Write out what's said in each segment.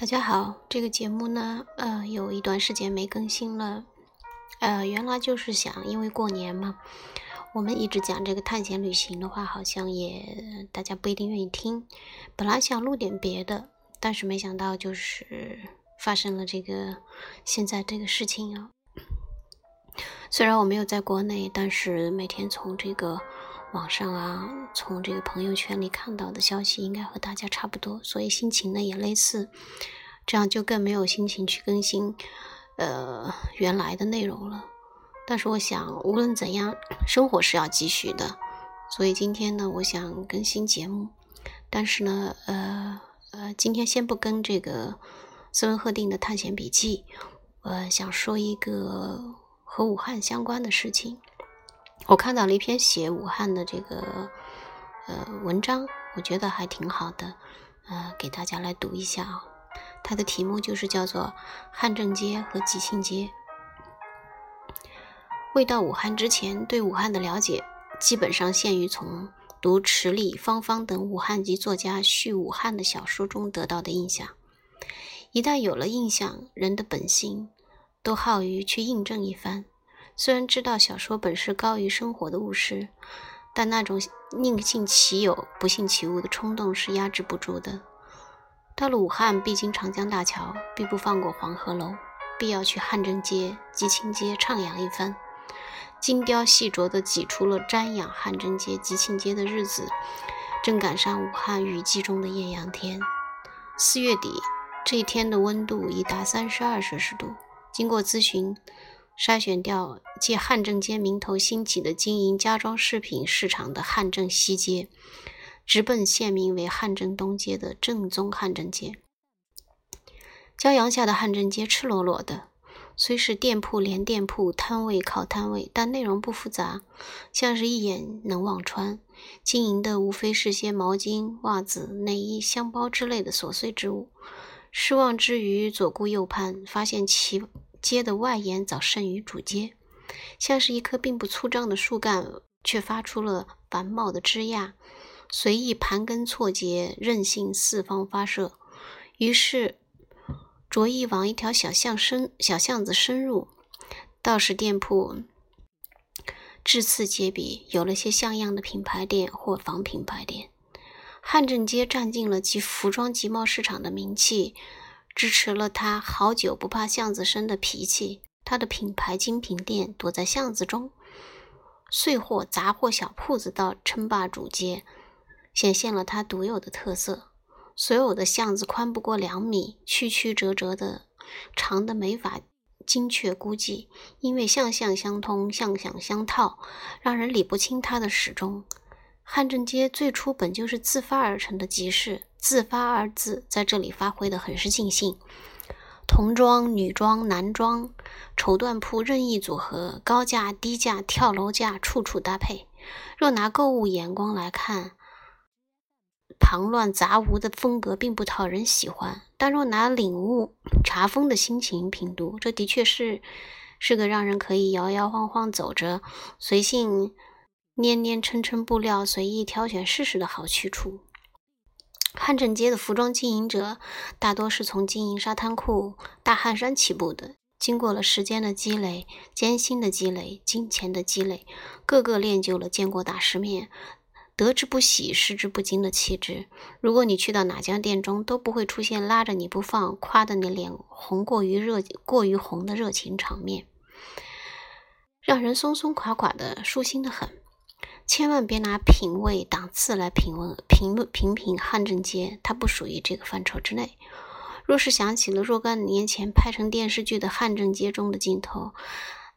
大家好，这个节目呢，呃，有一段时间没更新了，呃，原来就是想，因为过年嘛，我们一直讲这个探险旅行的话，好像也大家不一定愿意听。本来想录点别的，但是没想到就是发生了这个现在这个事情啊。虽然我没有在国内，但是每天从这个。网上啊，从这个朋友圈里看到的消息应该和大家差不多，所以心情呢也类似，这样就更没有心情去更新呃原来的内容了。但是我想，无论怎样，生活是要继续的，所以今天呢，我想更新节目。但是呢，呃呃，今天先不跟这个斯文赫定的探险笔记，呃，想说一个和武汉相关的事情。我看到了一篇写武汉的这个呃文章，我觉得还挺好的，呃，给大家来读一下啊。它的题目就是叫做“汉正街和吉庆街”。未到武汉之前，对武汉的了解基本上限于从读池里、方方等武汉籍作家叙武汉的小说中得到的印象。一旦有了印象，人的本性都好于去印证一番。虽然知道小说本是高于生活的务实，但那种宁信其有不信其无的冲动是压制不住的。到了武汉，必经长江大桥，必不放过黄鹤楼，必要去汉正街、吉庆街徜徉一番。精雕细琢地挤出了瞻仰汉正街、吉庆街的日子，正赶上武汉雨季中的艳阳天。四月底，这一天的温度已达三十二摄氏度。经过咨询。筛选掉借汉正街名头兴起的经营家装饰品市场的汉正西街，直奔现名为汉正东街的正宗汉正街。骄阳下的汉正街赤裸裸的，虽是店铺连店铺，摊位靠摊位，但内容不复杂，像是一眼能望穿。经营的无非是些毛巾、袜子、内衣、箱包之类的琐碎之物。失望之余，左顾右盼，发现其。街的外沿早胜于主街，像是一棵并不粗壮的树干，却发出了繁茂的枝桠，随意盘根错节，任性四方发射。于是着意往一条小巷深小巷子深入，道士店铺至次皆比，有了些像样的品牌店或仿品牌店。汉正街占尽了其服装集贸市场的名气。支持了他好久不怕巷子深的脾气。他的品牌精品店躲在巷子中，碎货杂货小铺子倒称霸主街，显现了他独有的特色。所有的巷子宽不过两米，曲曲折折的，长的没法精确估计，因为巷巷相通，巷巷相套，让人理不清它的始终。汉正街最初本就是自发而成的集市，自发二字在这里发挥的很是尽兴。童装、女装、男装、绸缎铺任意组合，高价、低价、跳楼价，处处搭配。若拿购物眼光来看，旁乱杂无的风格并不讨人喜欢；但若拿领悟茶风的心情品读，这的确是是个让人可以摇摇晃晃走着，随性。捏捏称称布料，随意挑选试试的好去处。汉正街的服装经营者大多是从经营沙滩裤、大汗衫起步的，经过了时间的积累、艰辛的积累、金钱的积累，个个练就了见过大世面、得之不喜、失之不惊的气质。如果你去到哪家店中，都不会出现拉着你不放、夸得你脸红过于热、过于红的热情场面，让人松松垮垮的，舒心的很。千万别拿品味、档次来评论、评、评评汉正街，它不属于这个范畴之内。若是想起了若干年前拍成电视剧的汉正街中的镜头，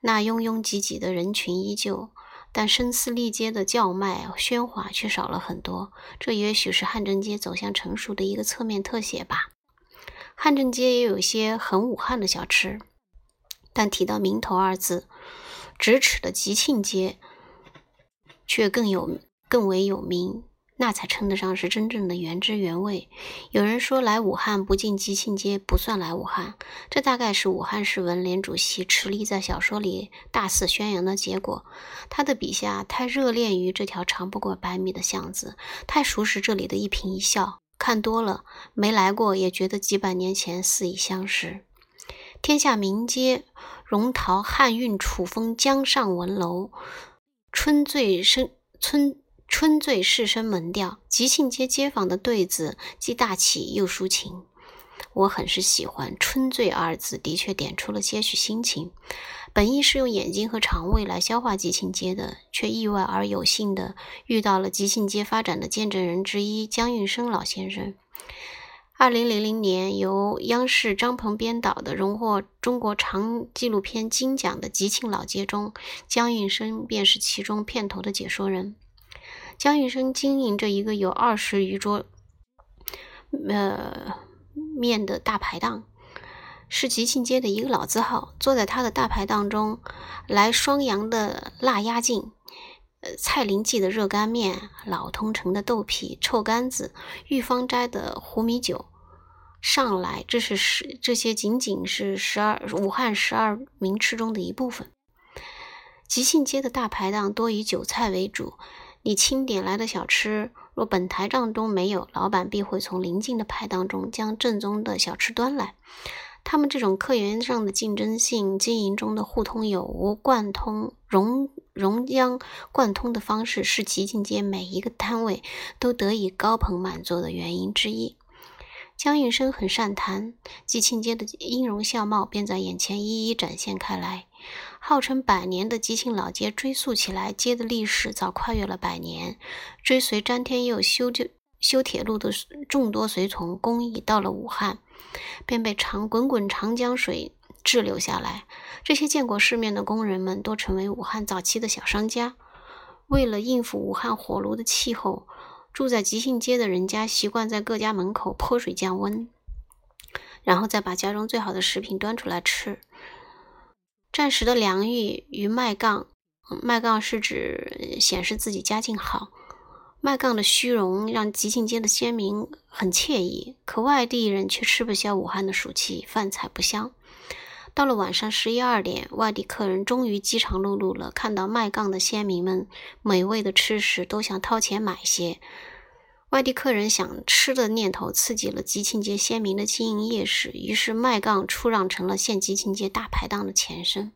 那拥拥挤挤的人群依旧，但声嘶力竭的叫卖、喧哗却少了很多。这也许是汉正街走向成熟的一个侧面特写吧。汉正街也有一些很武汉的小吃，但提到名头二字，咫尺的吉庆街。却更有更为有名，那才称得上是真正的原汁原味。有人说来武汉不进吉庆街不算来武汉，这大概是武汉市文联主席迟立在小说里大肆宣扬的结果。他的笔下太热恋于这条长不过百米的巷子，太熟识这里的一颦一笑，看多了，没来过也觉得几百年前似已相识。天下名街，荣陶汉韵楚风江上文楼，春醉生春春醉市声门调，吉庆街街坊的对子既大气又抒情。我很是喜欢“春醉”二字，的确点出了些许心情。本意是用眼睛和肠胃来消化吉庆街的，却意外而有幸的遇到了吉庆街发展的见证人之一江运生老先生。二零零零年由央视张鹏编导的荣获中国长纪录片金奖的《吉庆老街》中，江运生便是其中片头的解说人。江运生经营着一个有二十余桌，呃。面的大排档是吉庆街的一个老字号。坐在他的大排档中，来双阳的辣鸭颈，呃，蔡林记的热干面，老通城的豆皮、臭干子，玉芳斋的胡米酒上来。这是十这些仅仅是十二武汉十二名吃中的一部分。吉庆街的大排档多以酒菜为主，你清点来的小吃。若本台账中没有，老板必会从邻近的排档中将正宗的小吃端来。他们这种客源上的竞争性、经营中的互通有无、贯通融融将贯通的方式，是吉庆街每一个摊位都得以高朋满座的原因之一。江运生很善谈，吉庆街的音容笑貌便在眼前一一展现开来。号称百年的吉庆老街，追溯起来，街的历史早跨越了百年。追随詹天佑修就修铁路的众多随从，工艺到了武汉，便被长滚滚长江水滞留下来。这些见过世面的工人们，都成为武汉早期的小商家。为了应付武汉火炉的气候，住在吉庆街的人家习惯在各家门口泼水降温，然后再把家中最好的食品端出来吃。暂时的良玉与卖杠，卖杠是指显示自己家境好。卖杠的虚荣让吉庆街的先民很惬意，可外地人却吃不消武汉的暑气，饭菜不香。到了晚上十一二点，外地客人终于饥肠辘辘了，看到卖杠的先民们美味的吃食，都想掏钱买些。外地客人想吃的念头刺激了吉庆街鲜民的经营夜市，于是麦杠出让成了现吉庆街大排档的前身。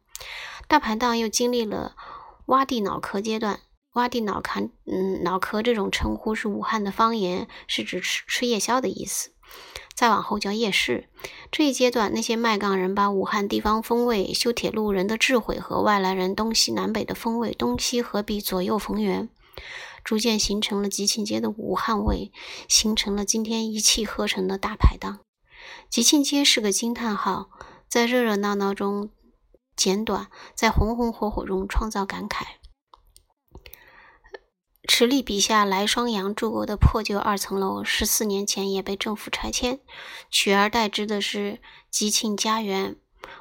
大排档又经历了挖地脑壳阶段，挖地脑壳，嗯，脑壳这种称呼是武汉的方言，是指吃吃夜宵的意思。再往后叫夜市。这一阶段，那些麦杠人把武汉地方风味、修铁路人的智慧和外来人东西南北的风味东西合璧，左右逢源。逐渐形成了吉庆街的武汉味，形成了今天一气呵成的大排档。吉庆街是个惊叹号，在热热闹闹中简短，在红红火火中创造感慨。池莉笔下来双阳住过的破旧二层楼，十四年前也被政府拆迁，取而代之的是吉庆家园。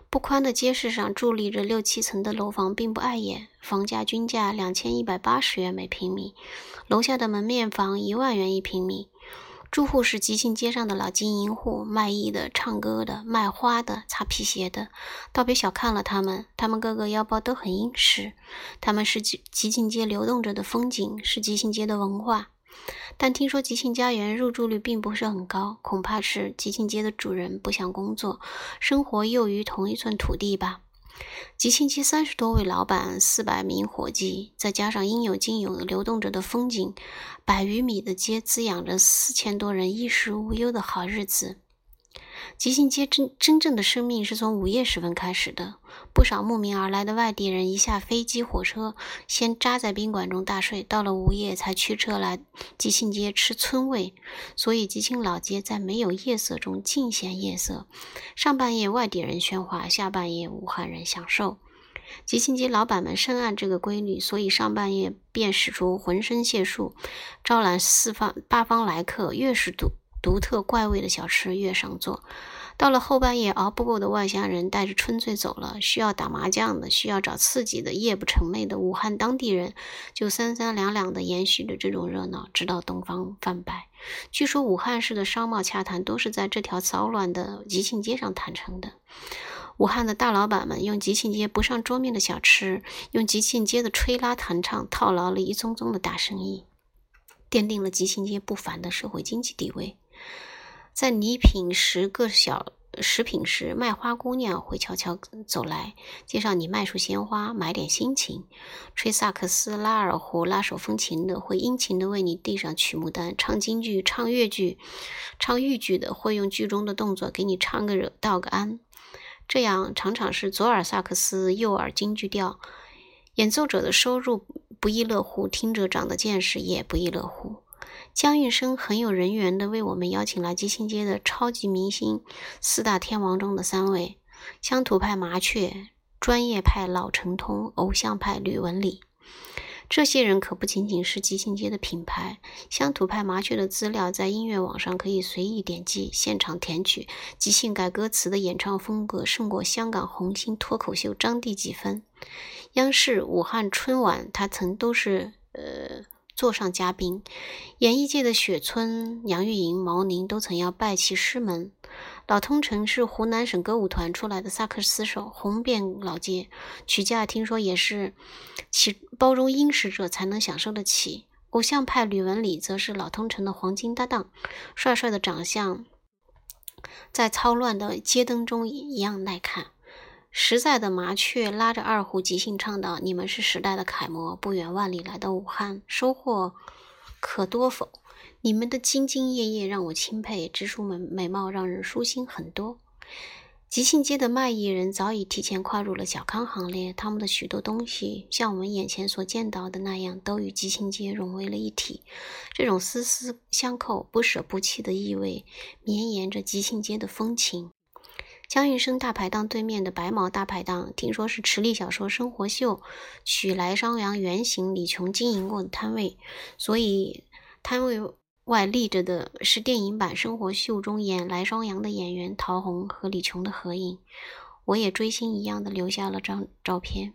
不宽的街市上伫立着六七层的楼房，并不碍眼，房价均价两千一百八十元每平米，楼下的门面房一万元一平米。住户是吉庆街上的老经营户，卖艺的、唱歌的、卖花的、擦皮鞋的，倒别小看了他们，他们个个腰包都很殷实。他们是吉吉庆街流动着的风景，是吉庆街的文化。但听说吉庆家园入住率并不是很高，恐怕是吉庆街的主人不想工作，生活囿于同一寸土地吧。吉庆街三十多位老板，四百名伙计，再加上应有尽有的流动着的风景，百余米的街滋养着四千多人衣食无忧的好日子。吉庆街真真正的生命是从午夜时分开始的。不少慕名而来的外地人一下飞机、火车，先扎在宾馆中大睡，到了午夜才驱车来吉庆街吃村味。所以吉庆老街在没有夜色中尽显夜色。上半夜外地人喧哗，下半夜武汉人享受。吉庆街老板们深谙这个规律，所以上半夜便使出浑身解数，招揽四方八方来客。越是独独特怪味的小吃，越上座。到了后半夜，熬不够的外乡人带着春醉走了，需要打麻将的，需要找刺激的，夜不成寐的武汉当地人，就三三两两的延续着这种热闹，直到东方泛白。据说武汉市的商贸洽谈都是在这条骚乱的吉庆街上谈成的。武汉的大老板们用吉庆街不上桌面的小吃，用吉庆街的吹拉弹唱，套牢了一宗宗的大生意，奠定了吉庆街不凡的社会经济地位。在你品食各小食品时，卖花姑娘会悄悄走来，介绍你卖束鲜花，买点心情。吹萨克斯、拉二胡、拉手风琴的，会殷勤地为你递上曲目单。唱京剧、唱越剧、唱豫剧的，会用剧中的动作给你唱个热、道个安。这样常常是左耳萨克斯，右耳京剧调，演奏者的收入不亦乐乎，听者长的见识也不亦乐乎。江运生很有人缘的为我们邀请了吉庆街的超级明星四大天王中的三位：乡土派麻雀、专业派老成通、偶像派吕文礼。这些人可不仅仅是吉庆街的品牌。乡土派麻雀的资料在音乐网上可以随意点击，现场填曲，即兴改歌词的演唱风格胜过香港红星脱口秀张帝几分。央视武汉春晚，他曾都是。座上嘉宾，演艺界的雪村、杨钰莹、毛宁都曾要拜其师门。老通城是湖南省歌舞团出来的萨克斯手，红遍老街，曲价听说也是其包容殷实者才能享受得起。偶像派吕文礼则是老通城的黄金搭档，帅帅的长相，在操乱的街灯中一样耐看。实在的麻雀拉着二胡即兴唱道：“你们是时代的楷模，不远万里来到武汉，收获可多否？你们的兢兢业业让我钦佩，知书美美貌让人舒心很多。”吉庆街的卖艺人早已提前跨入了小康行列，他们的许多东西像我们眼前所见到的那样，都与吉庆街融为了一体。这种丝丝相扣、不舍不弃的意味，绵延着吉庆街的风情。江运生大排档对面的白毛大排档，听说是池莉小说《生活秀》取来商阳原型李琼经营过的摊位，所以摊位外立着的是电影版《生活秀》中演来双阳的演员陶虹和李琼的合影。我也追星一样的留下了张照片。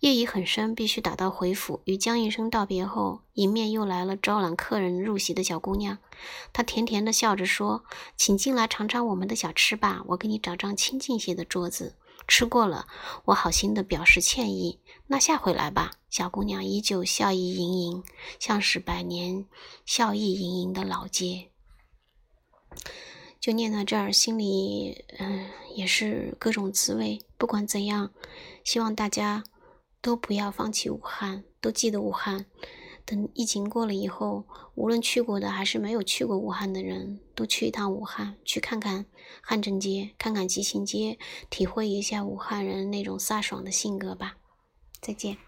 夜已很深，必须打道回府。与江医生道别后，迎面又来了招揽客人入席的小姑娘。她甜甜的笑着说：“请进来尝尝我们的小吃吧，我给你找张清静些的桌子。吃过了，我好心的表示歉意。那下回来吧。”小姑娘依旧笑意盈盈，像是百年笑意盈盈的老街。就念到这儿，心里嗯也是各种滋味。不管怎样，希望大家。都不要放弃武汉，都记得武汉。等疫情过了以后，无论去过的还是没有去过武汉的人，都去一趟武汉，去看看汉正街，看看吉庆街，体会一下武汉人那种飒爽的性格吧。再见。